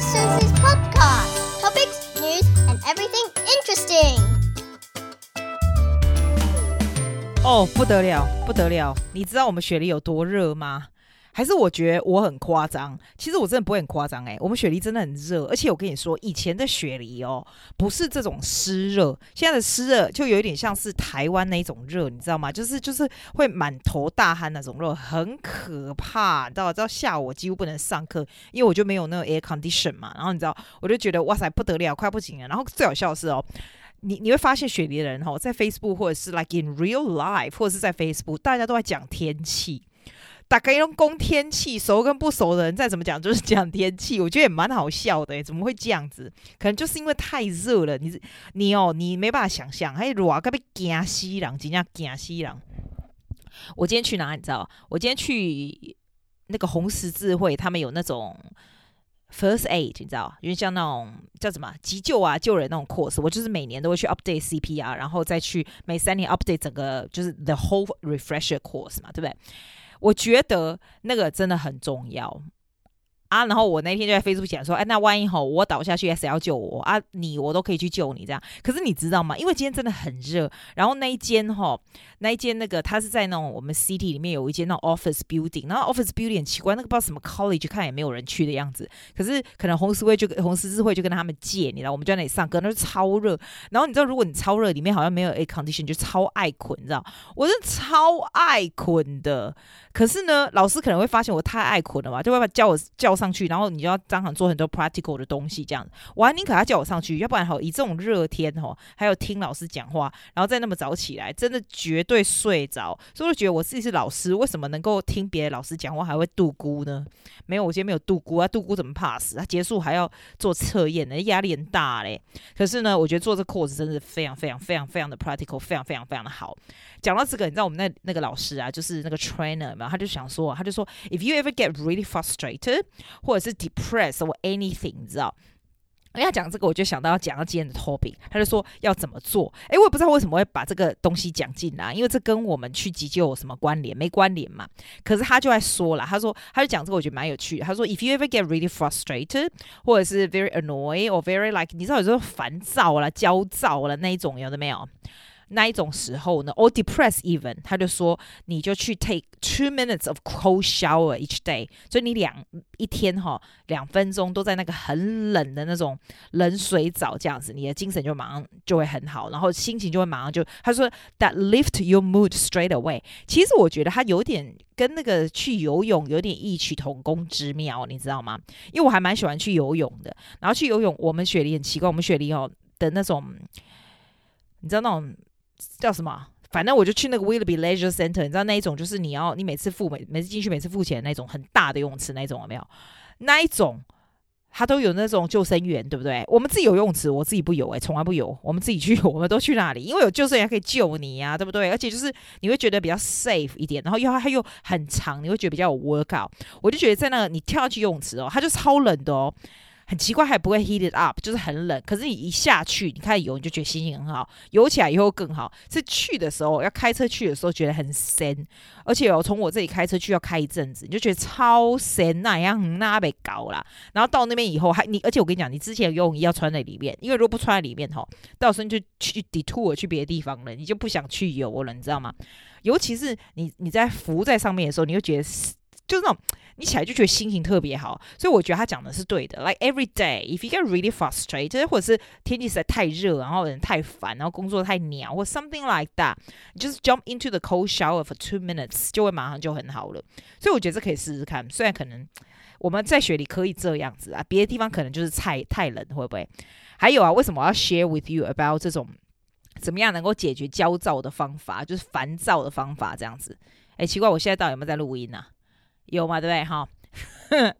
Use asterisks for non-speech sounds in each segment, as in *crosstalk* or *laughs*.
Sister Susie's podcast. Topics, news, and everything interesting. 哦，不得了，不得了！你知道我们雪梨有多热吗？还是我觉得我很夸张？其实我真的不会很夸张哎，我们雪梨真的很热，而且我跟你说，以前的雪梨哦，不是这种湿热，现在的湿热就有一点像是台湾那种热，你知道吗？就是就是会满头大汗那种热，很可怕。你知道，知道下午我几乎不能上课，因为我就没有那个 air condition 嘛。然后你知道，我就觉得哇塞，不得了，快不行了。然后最好笑的是哦，你你会发现雪梨的人哦，在 Facebook 或者是 like in real life 或者是在 Facebook，大家都在讲天气。大概用公天气，熟跟不熟的人再怎么讲，就是讲天气。我觉得也蛮好笑的，怎么会这样子？可能就是因为太热了，你你哦，你没办法想象，还热个被惊死人，真正惊死人。我今天去哪里？你知道？我今天去那个红十字会，他们有那种 first aid，你知道？因为像那种叫什么急救啊、救人那种 course，我就是每年都会去 update CPR，然后再去每三年 update 整个就是 the whole refresher course 嘛，对不对？我觉得那个真的很重要。啊，然后我那天就在 Facebook 讲说，哎，那万一吼我倒下去，谁要救我啊？你我都可以去救你这样。可是你知道吗？因为今天真的很热，然后那一间吼，那一间那个它是在那种我们 city 里面有一间那种 office building，然后 office building 很奇怪，那个不知道什么 college 看也没有人去的样子。可是可能红十字会就红十字会就跟他们借，你知道，我们就在那里上课，那是超热。然后你知道，如果你超热，里面好像没有 air condition，就超爱困，你知道？我是超爱困的。可是呢，老师可能会发现我太爱困了嘛，就会把叫我叫上去，然后你就要当场做很多 practical 的东西，这样子。我还宁可他叫我上去，要不然哈，以这种热天哈，还有听老师讲话，然后再那么早起来，真的绝对睡着。所以我觉得我自己是老师，为什么能够听别的老师讲话还会度孤呢？没有，我今天没有度孤啊，度孤怎么 pass？他结束还要做测验呢，压力很大嘞。可是呢，我觉得做这 course 真的是非常非常非常非常的 practical，非常非常非常的好。讲到这个，你知道我们那那个老师啊，就是那个 trainer 嘛，他就想说，他就说，if you ever get really frustrated 或者是 depressed or anything，你知道，人家讲这个，我就想到要讲到今天的 topic，他就说要怎么做。诶，我也不知道为什么会把这个东西讲进来，因为这跟我们去急救有什么关联？没关联嘛。可是他就在说了，他说他就讲这个，我觉得蛮有趣的。他说，if you ever get really frustrated 或者是 very annoyed or very like，你知道有时候烦躁了、焦躁了那一种，有的没有？那一种时候呢，or depressed even，他就说你就去 take two minutes of cold shower each day，所以你两一天哈两分钟都在那个很冷的那种冷水澡这样子，你的精神就马上就会很好，然后心情就会马上就他说 that lift your mood straight away。其实我觉得他有点跟那个去游泳有点异曲同工之妙，你知道吗？因为我还蛮喜欢去游泳的，然后去游泳，我们雪梨很奇怪，我们雪梨哦的那种，你知道那种。叫什么？反正我就去那个 Willoughby Leisure Center，你知道那一种，就是你要你每次付每每次进去每次付钱那种很大的泳池那种有没有？那一种它都有那种救生员，对不对？我们自己游泳池，我自己不游，诶，从来不游。我们自己去，我们都去那里，因为有救生员可以救你呀、啊，对不对？而且就是你会觉得比较 safe 一点，然后又它又很长，你会觉得比较有 workout。我就觉得在那个你跳下去游泳池哦，它就超冷的哦。很奇怪，还不会 heat it up，就是很冷。可是你一下去，你开始游，你就觉得心情很好，游起来以后更好。是去的时候要开车去的时候觉得很深，而且哦，从我这里开车去要开一阵子，你就觉得超深那样那被搞啦。然后到那边以后还你，而且我跟你讲，你之前游泳衣要穿在里面，因为如果不穿在里面吼，到时候就去 detour 去别的地方了，你就不想去游了，你知道吗？尤其是你你在浮在上面的时候，你就觉得就是那种。你起来就觉得心情特别好，所以我觉得他讲的是对的。Like every day, if you get really frustrated，或者是天气实在太热，然后人太烦，然后工作太鸟，或 something like that，你就是 jump into the cold shower for two minutes，就会马上就很好了。所以我觉得这可以试试看。虽然可能我们在雪里可以这样子啊，别的地方可能就是太太冷，会不会？还有啊，为什么我要 share with you about 这种怎么样能够解决焦躁的方法，就是烦躁的方法这样子？哎，奇怪，我现在到底有没有在录音呢、啊？有嘛？对不对？哈，*laughs*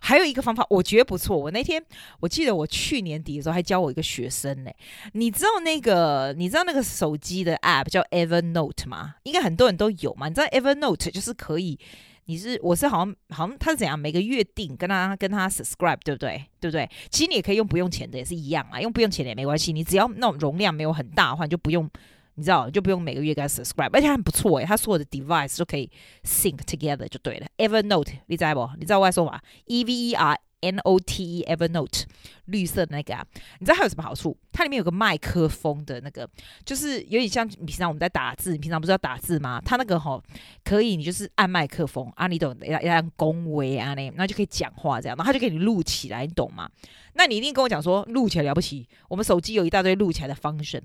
还有一个方法，我觉得不错。我那天我记得我去年底的时候还教我一个学生呢。你知道那个你知道那个手机的 App 叫 Evernote 吗？应该很多人都有嘛。你知道 Evernote 就是可以，你是我是好像好像他是怎样每个月订跟他跟他 subscribe 对不对？对不对？其实你也可以用不用钱的，也是一样啊。用不用钱的也没关系，你只要那种容量没有很大的话，你就不用。你知道，就不用每个月给他 subscribe，而且很不错诶，他所有的 device 都可以 sync together 就对了。Evernote，你知道不？你知道我在说嘛？E V E R N O T E Evernote，绿色的那个啊，你知道它有什么好处？它里面有个麦克风的那个，就是有点像平常我们在打字，你平常不是要打字吗？它那个吼可以，你就是按麦克风啊，你懂？要要按恭维啊，那那就可以讲话这样，然后它就给你录起来，你懂吗？那你一定跟我讲说录起来了不起，我们手机有一大堆录起来的 function，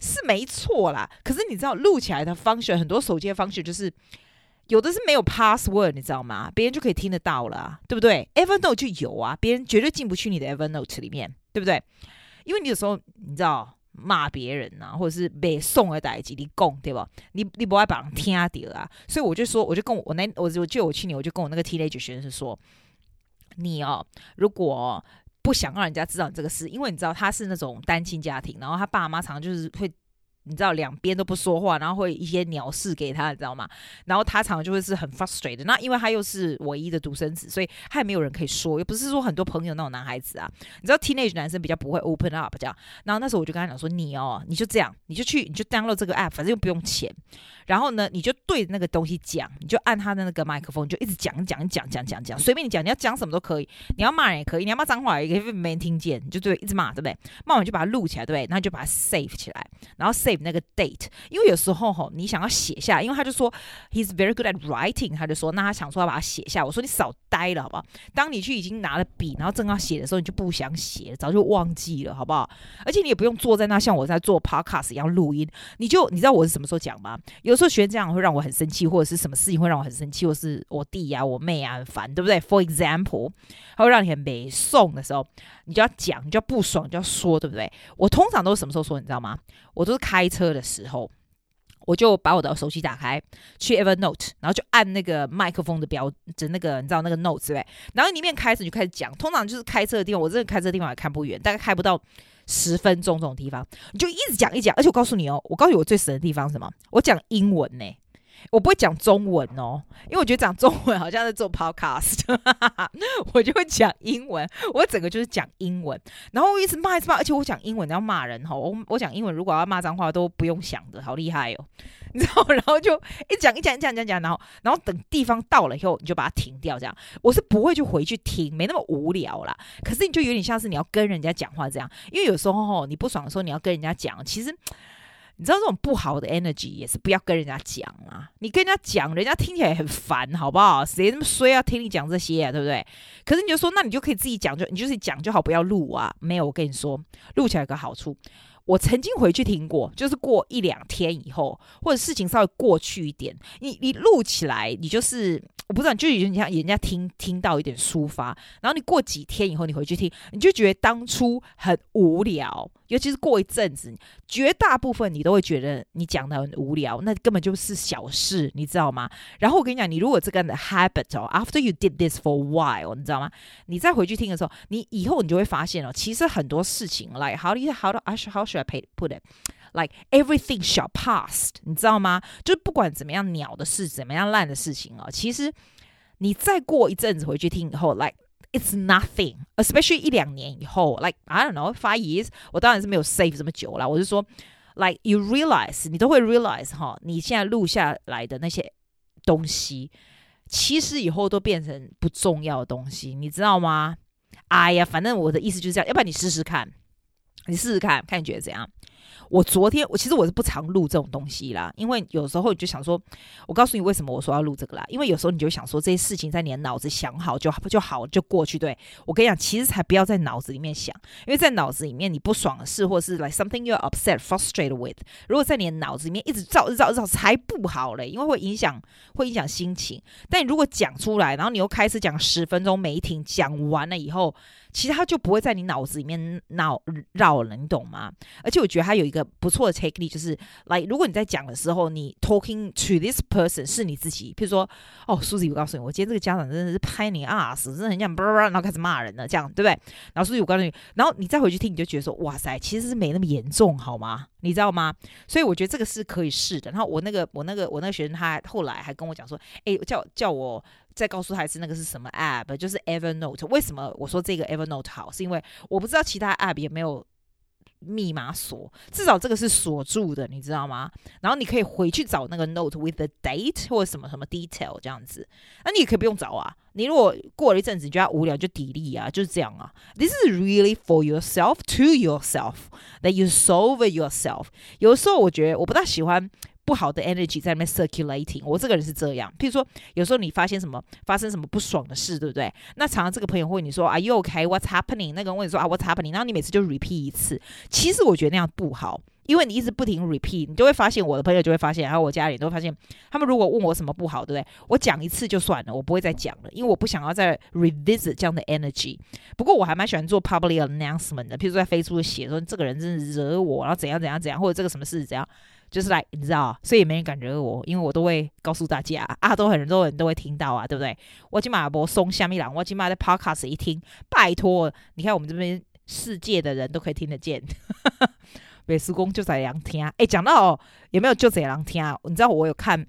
是没错啦。可是你知道录起来的 function，很多手机的 function 就是。有的是没有 password，你知道吗？别人就可以听得到了，对不对？Evernote 就有啊，别人绝对进不去你的 Evernote 里面，对不对？因为你有时候你知道骂别人啊，或者是被送而代志你讲，对吧？你你不爱把人听到啊，所以我就说，我就跟我我那我就就我去年我就跟我那个 teenager 学生说，你哦，如果不想让人家知道你这个事，因为你知道他是那种单亲家庭，然后他爸妈常常就是会。你知道两边都不说话，然后会一些鸟事给他，你知道吗？然后他常常就会是很 frustrated。那因为他又是唯一的独生子，所以他也没有人可以说，又不是说很多朋友那种男孩子啊。你知道 teenage 男生比较不会 open up 这样。然后那时候我就跟他讲说：“你哦，你就这样，你就去，你就 download 这个 app，反正又不用钱。然后呢，你就对着那个东西讲，你就按他的那个麦克风，就一直讲讲讲讲讲讲，随便你讲，你要讲什么都可以。你要骂人也可以，你要骂脏话也可以，没人听见，你就对，一直骂，对不对？骂完就把它录起来，对不对？然后就把它 save 起来，然后 save。那个 date，因为有时候吼，你想要写下，因为他就说 he's very good at writing，他就说，那他想说要把它写下。我说你少呆了，好不好？当你去已经拿了笔，然后正要写的时候，你就不想写，早就忘记了，好不好？而且你也不用坐在那像我在做 podcast 一样录音，你就你知道我是什么时候讲吗？有时候学这样会让我很生气，或者是什么事情会让我很生气，或是我弟呀、啊、我妹啊很烦，对不对？For example，他会让你很没送的时候，你就要讲，你就要不爽，就要说，对不对？我通常都是什么时候说，你知道吗？我都是开开车的时候，我就把我的手机打开，去 Evernote，然后就按那个麦克风的标志，那个你知道那个 Notes 对？然后里面开始就开始讲，通常就是开车的地方，我真的开车的地方也看不远，大概开不到十分钟这种地方，你就一直讲一讲，而且我告诉你哦，我告诉你我最神的地方是什么？我讲英文呢。我不会讲中文哦，因为我觉得讲中文好像在做 podcast，*laughs* 我就会讲英文。我整个就是讲英文，然后我一直骂一直骂，而且我讲英文要骂人哈，我我讲英文如果要骂脏话都不用想的，好厉害哦，*laughs* 你知道？然后就一讲一讲一讲一讲讲，然后然后等地方到了以后，你就把它停掉，这样我是不会去回去听，没那么无聊啦。可是你就有点像是你要跟人家讲话这样，因为有时候吼你不爽的时候，你要跟人家讲，其实。你知道这种不好的 energy 也是不要跟人家讲啊！你跟人家讲，人家听起来很烦，好不好？谁那么衰要听你讲这些啊？对不对？可是你就说，那你就可以自己讲，就你就是讲就好，不要录啊！没有，我跟你说，录起来有个好处。我曾经回去听过，就是过一两天以后，或者事情稍微过去一点，你你录起来，你就是。我不知道，就有点像人家听听到一点抒发，然后你过几天以后你回去听，你就觉得当初很无聊，尤其是过一阵子，绝大部分你都会觉得你讲的很无聊，那根本就是小事，你知道吗？然后我跟你讲，你如果这个 habit 哦，after you did this for a while，你知道吗？你再回去听的时候，你以后你就会发现哦，其实很多事情，like how do you how do I how should I put it？Like everything shall pass，你知道吗？就是不管怎么样鸟的事，怎么样烂的事情哦，其实你再过一阵子回去听以后，like it's nothing，especially 一两年以后，like I don't know five years，我当然是没有 save 这么久了。我是说 ，like you realize，你都会 realize 哈，你现在录下来的那些东西，其实以后都变成不重要的东西，你知道吗？哎呀，反正我的意思就是这样，要不然你试试看，你试试看看你觉得怎样？我昨天我其实我是不常录这种东西啦，因为有时候你就想说，我告诉你为什么我说要录这个啦，因为有时候你就想说这些事情在你的脑子想好就就好就过去。对，我跟你讲，其实才不要在脑子里面想，因为在脑子里面你不爽的事，或是 like something you're upset, frustrated with，如果在你的脑子里面一直绕绕绕才不好嘞，因为会影响会影响心情。但你如果讲出来，然后你又开始讲十分钟没停，讲完了以后。其实他就不会在你脑子里面闹绕了，你懂吗？而且我觉得他有一个不错的 technique，就是来，如果你在讲的时候，你 talking to this person 是你自己，譬如说，哦，Susie，我告诉你，我今天这个家长真的是拍你 ass，真的很像，然后开始骂人了，这样对不对？然后 Susie，我告诉你，然后你再回去听，你就觉得说，哇塞，其实是没那么严重，好吗？你知道吗？所以我觉得这个是可以试的。然后我那个我那个我那个学生，他后来还跟我讲说，哎，叫叫我。再告诉他是那个是什么 app，就是 Evernote。为什么我说这个 Evernote 好？是因为我不知道其他 app 有没有密码锁，至少这个是锁住的，你知道吗？然后你可以回去找那个 note with the date 或者什么什么 detail 这样子，那你也可以不用找啊。你如果过了一阵子你觉得无聊，就 delete 啊，就是这样啊。This is really for yourself to yourself that you solve yourself。有时候我觉得我不大喜欢不好的 energy 在那边 circulating。我这个人是这样，譬如说有时候你发现什么发生什么不爽的事，对不对？那常常这个朋友会你说 Are you okay? What's happening？那个人问你说啊 What's happening？然后你每次就 repeat 一次。其实我觉得那样不好。因为你一直不停 repeat，你就会发现我的朋友就会发现，然后我家里都发现，他们如果问我什么不好，对不对？我讲一次就算了，我不会再讲了，因为我不想要再 revisit 这样的 energy。不过我还蛮喜欢做 public announcement 的，譬如说在 Facebook 写说这个人真的惹我，然后怎样怎样怎样，或者这个什么事怎样，就是来你知道，所以也没人敢惹我，因为我都会告诉大家啊，都很多人都会听到啊，对不对？我起码不松下面两，我起码在 podcast 一听，拜托，你看我们这边世界的人都可以听得见。*laughs* 美术工就在两天，哎，讲到哦，有没有就在两天啊？你知道我有看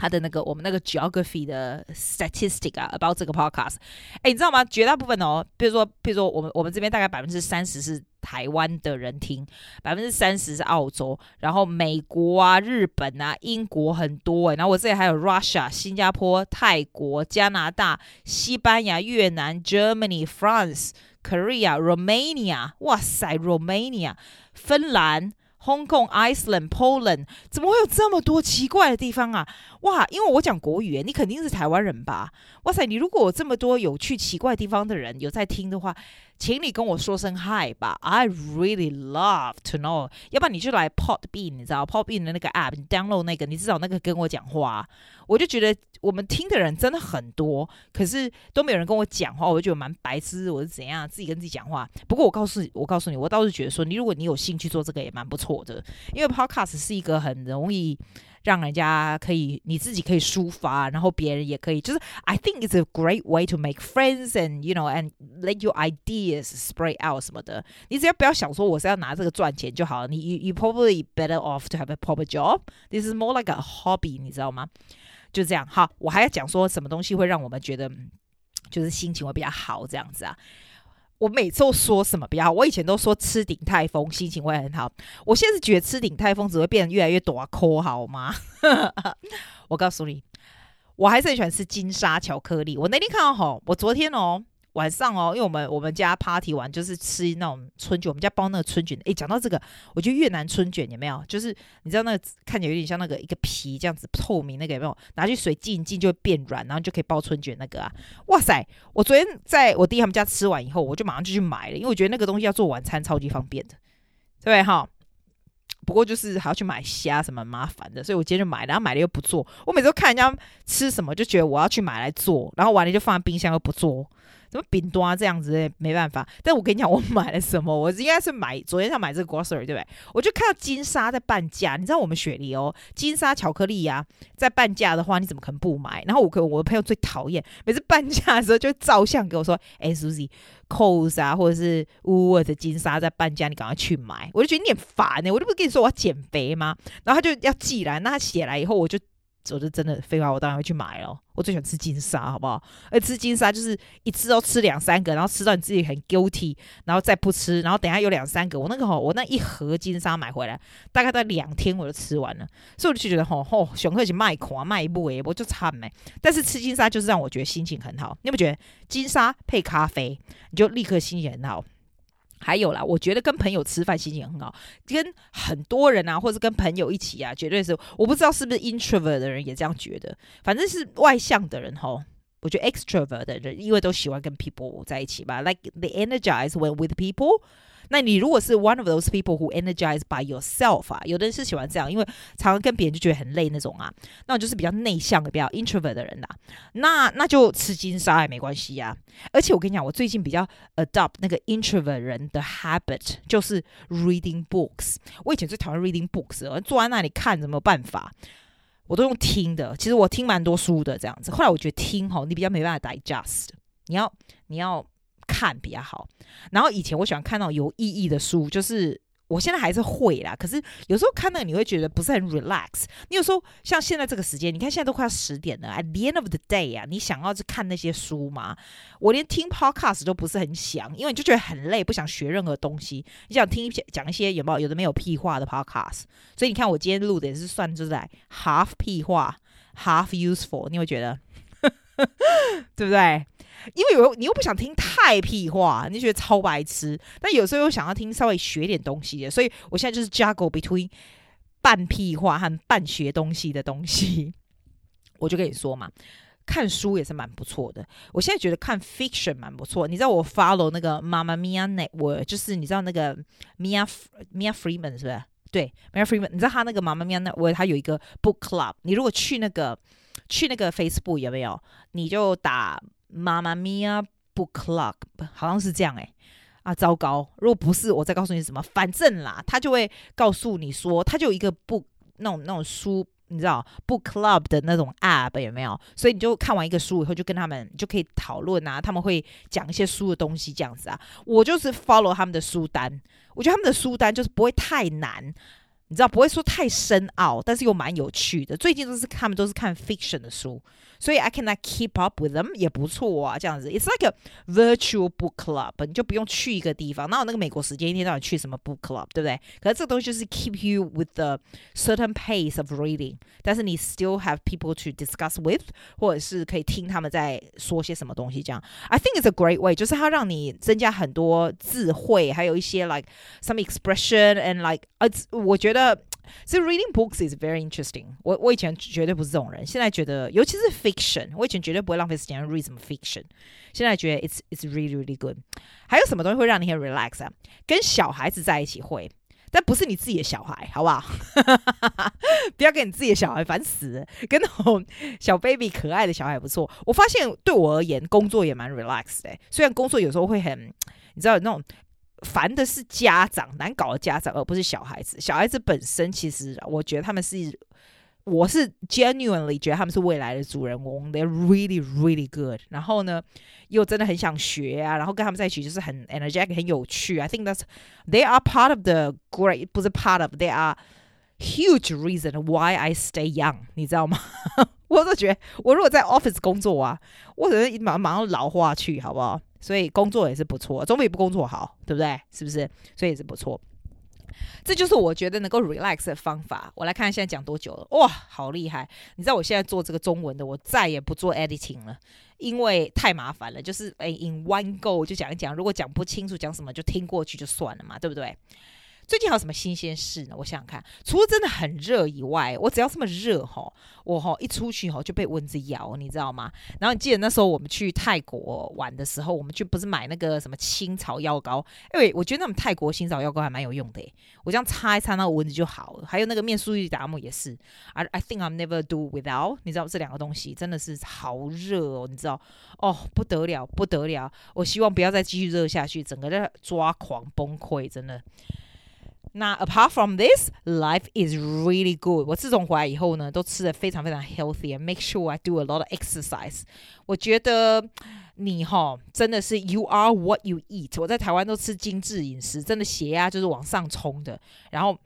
他的那个我们那个 geography 的 statistic 啊，about 这个 podcast。哎，你知道吗？绝大部分哦，比如说，比如说我们我们这边大概百分之三十是台湾的人听，百分之三十是澳洲，然后美国啊、日本啊、英国很多哎，然后我这里还有 Russia、新加坡、泰国、加拿大、西班牙、越南、Germany、France。Korea、Romania，哇塞，Romania、芬兰、Hong Kong、Iceland、Poland，怎么会有这么多奇怪的地方啊？哇，因为我讲国语，你肯定是台湾人吧？哇塞，你如果有这么多有趣奇怪地方的人有在听的话，请你跟我说声 Hi 吧，I really love to know。要不然你就来 Podbean，你知道 Podbean 的那个 app，你 download 那个，你至少那个跟我讲话。我就觉得我们听的人真的很多，可是都没有人跟我讲话，我就觉得蛮白痴，我是怎样自己跟自己讲话。不过我告诉你我告诉你，我倒是觉得说，你如果你有兴趣做这个也蛮不错的，因为 Podcast 是一个很容易。让人家可以，你自己可以抒发，然后别人也可以，就是 I think it's a great way to make friends and you know and let your ideas spread out 什么的。你只要不要想说我是要拿这个赚钱就好了，你 you you probably better off to have a proper job. This is more like a hobby，你知道吗？就这样。好，我还要讲说什么东西会让我们觉得就是心情会比较好，这样子啊。 我每次都说什么比较好？我以前都说吃鼎泰丰心情会很好，我现在是觉得吃鼎泰丰只会变得越来越短抠，好吗？*laughs* 我告诉你，我还是很喜欢吃金沙巧克力。我那天看到吼，我昨天哦。晚上哦，因为我们我们家 party 完就是吃那种春卷，我们家包那个春卷。诶，讲到这个，我觉得越南春卷有没有？就是你知道那个看起来有点像那个一个皮这样子透明那个有没有？拿去水浸一浸就会变软，然后就可以包春卷那个啊！哇塞！我昨天在我弟他们家吃完以后，我就马上就去买了，因为我觉得那个东西要做晚餐超级方便的，对哈？不过就是还要去买虾什么麻烦的，所以我今天就买了，然后买了又不做。我每次都看人家吃什么，就觉得我要去买来做，然后完了就放在冰箱又不做。怎么饼多啊？这样子没办法。但我跟你讲，我买了什么？我应该是买昨天想买这个 grocery 对不对？我就看到金沙在半价。你知道我们雪梨哦，金沙巧克力呀、啊，在半价的话，你怎么可能不买？然后我跟我的朋友最讨厌，每次半价的时候就照相给我说：“哎，Susie，Coles 啊，或者是 w o o l 的金沙在半价，你赶快去买。”我就觉得你很烦呢、我就不跟你说我要减肥吗？然后他就要寄来，那他写来以后，我就。我就真的废话，我当然会去买了。我最喜欢吃金沙，好不好？而吃金沙就是一次都吃两三个，然后吃到你自己很 guilty，然后再不吃，然后等下有两三个。我那个吼，我那一盒金沙买回来，大概在两天我就吃完了。所以我就觉得吼吼，熊克去卖款卖不诶，我就惨没。但是吃金沙就是让我觉得心情很好。你有没有觉得金沙配咖啡，你就立刻心情很好？还有啦，我觉得跟朋友吃饭心情很好，跟很多人啊，或者跟朋友一起啊，绝对是。我不知道是不是 introvert 的人也这样觉得，反正是外向的人吼，我觉得 extrovert 的人因为都喜欢跟 people 在一起吧，like they energize when with people。那你如果是 one of those people who energize by yourself 啊，有的人是喜欢这样，因为常常跟别人就觉得很累那种啊，那我就是比较内向的、比较 introvert 的人啦、那那就吃金沙也没关系呀、啊。而且我跟你讲，我最近比较 adopt 那个 introvert 人的 habit，就是 reading books。我以前最讨厌 reading books，坐在那里看，怎么办法？我都用听的。其实我听蛮多书的这样子。后来我觉得听吼，你比较没办法 digest，你要你要。看比较好，然后以前我喜欢看那种有意义的书，就是我现在还是会啦，可是有时候看那个你会觉得不是很 relax。你有时候像现在这个时间，你看现在都快要十点了，at the end of the day 啊，你想要去看那些书吗？我连听 podcast 都不是很想，因为你就觉得很累，不想学任何东西。你想听一些讲一些有没有有的没有屁话的 podcast，所以你看我今天录的也是算就是在 half 屁话，half useful，你会觉得 *laughs* 对不对？因为有你又不想听太屁话，你觉得超白痴，但有时候又想要听稍微学点东西的，所以我现在就是 juggle between 半屁话和半学东西的东西。我就跟你说嘛，看书也是蛮不错的。我现在觉得看 fiction 蛮不错。你知道我 follow 那个 Mama Mia Network，就是你知道那个 Mia Mia Freeman 是不是？对，Mia Freeman，你知道他那个 Mamma Mia Network，他有一个 book club。你如果去那个去那个 Facebook 有没有？你就打。妈妈咪呀，book club 好像是这样诶、欸。啊，糟糕！如果不是，我再告诉你什么，反正啦，他就会告诉你说，他就有一个 book 那种那种书，你知道 book club 的那种 app 有没有？所以你就看完一个书以后，就跟他们就可以讨论啊，他们会讲一些书的东西这样子啊。我就是 follow 他们的书单，我觉得他们的书单就是不会太难，你知道不会说太深奥，但是又蛮有趣的。最近都是他们都是看 fiction 的书。所以 I cannot keep up with them 也不错啊，这样子。It's like a virtual book club，你就不用去一个地方，哪有那个美国时间一天到晚去什么 book club，对不对？可是这个东西就是 keep you with the certain pace of reading，但是你 still have people to discuss with，或者是可以听他们在说些什么东西。这样，I think it's a great way，就是它让你增加很多智慧，还有一些 like some expression and like，呃，我觉得。 所以 reading books is very interesting 我。我以前绝对不是这种人，现在觉得，尤其是 fiction，我以前绝对不会浪费时间 read 什么 fiction，现在觉得 it's it's really really good。还有什么东西会让你很 relax 啊？跟小孩子在一起会，但不是你自己的小孩，好不好？*laughs* 不要跟你自己的小孩烦死，跟那种小 baby 可爱的小孩不错。我发现对我而言，工作也蛮 relax 的。虽然工作有时候会很，你知道那种。烦的是家长，难搞的家长，而不是小孩子。小孩子本身其实，我觉得他们是，我是 genuinely 觉得他们是未来的主人公，they're really really good。然后呢，又真的很想学啊，然后跟他们在一起就是很 energetic，很有趣。I think that's they are part of the great，不是 part of，they are huge reason why I stay young。你知道吗？我都觉得，我如果在 office 工作啊，我可能马马上老化去，好不好？所以工作也是不错，总比不工作好，对不对？是不是？所以也是不错。这就是我觉得能够 relax 的方法。我来看现在讲多久了，哇，好厉害！你知道我现在做这个中文的，我再也不做 editing 了，因为太麻烦了。就是诶，in one go 就讲一讲，如果讲不清楚讲什么，就听过去就算了嘛，对不对？最近还有什么新鲜事呢？我想想看，除了真的很热以外，我只要这么热哈，我哈一出去哈就被蚊子咬，你知道吗？然后你记得那时候我们去泰国玩的时候，我们就不是买那个什么青草药膏？因为我觉得那种泰国青草药膏还蛮有用的，我这样擦一擦，那个蚊子就好了。还有那个面舒利达姆也是，I I think I'm never do without。你知道这两个东西真的是好热哦，你知道哦，不得了不得了，我希望不要再继续热下去，整个在抓狂崩溃，真的。那 apart from this, life is really good。我自从回来以后呢，都吃的非常非常 healthy and make sure I do a lot of exercise。我觉得你哈真的是 you are what you eat。我在台湾都吃精致饮食，真的血压就是往上冲的，然后。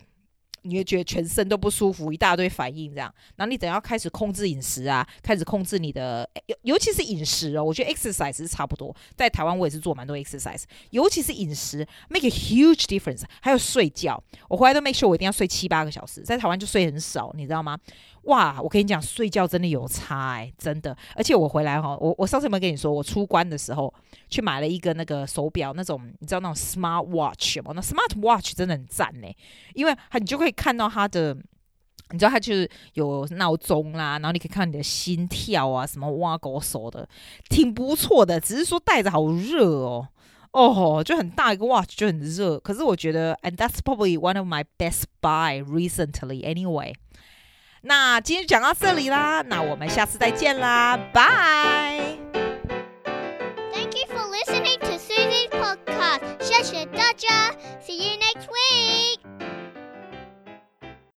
你会觉得全身都不舒服，一大堆反应这样。然后你等要开始控制饮食啊，开始控制你的，尤尤其是饮食哦。我觉得 exercise 差不多，在台湾我也是做蛮多 exercise，尤其是饮食 make a huge difference。还有睡觉，我回来都 make sure 我一定要睡七八个小时，在台湾就睡很少，你知道吗？哇，我跟你讲，睡觉真的有差哎，真的。而且我回来哈，我我上次有没有跟你说，我出关的时候去买了一个那个手表，那种你知道那种 smart watch 吗？那 smart watch 真的很赞呢，因为它你就可以看到它的，你知道它就是有闹钟啦，然后你可以看你的心跳啊，什么挖狗手的，挺不错的。只是说戴着好热哦，哦，就很大一个 watch 就很热。可是我觉得，and that's probably one of my best buy recently anyway。那今天就讲到这里啦那我们下次再见啦拜 thank you for listening to suzy podcast 谢谢大家 see you next week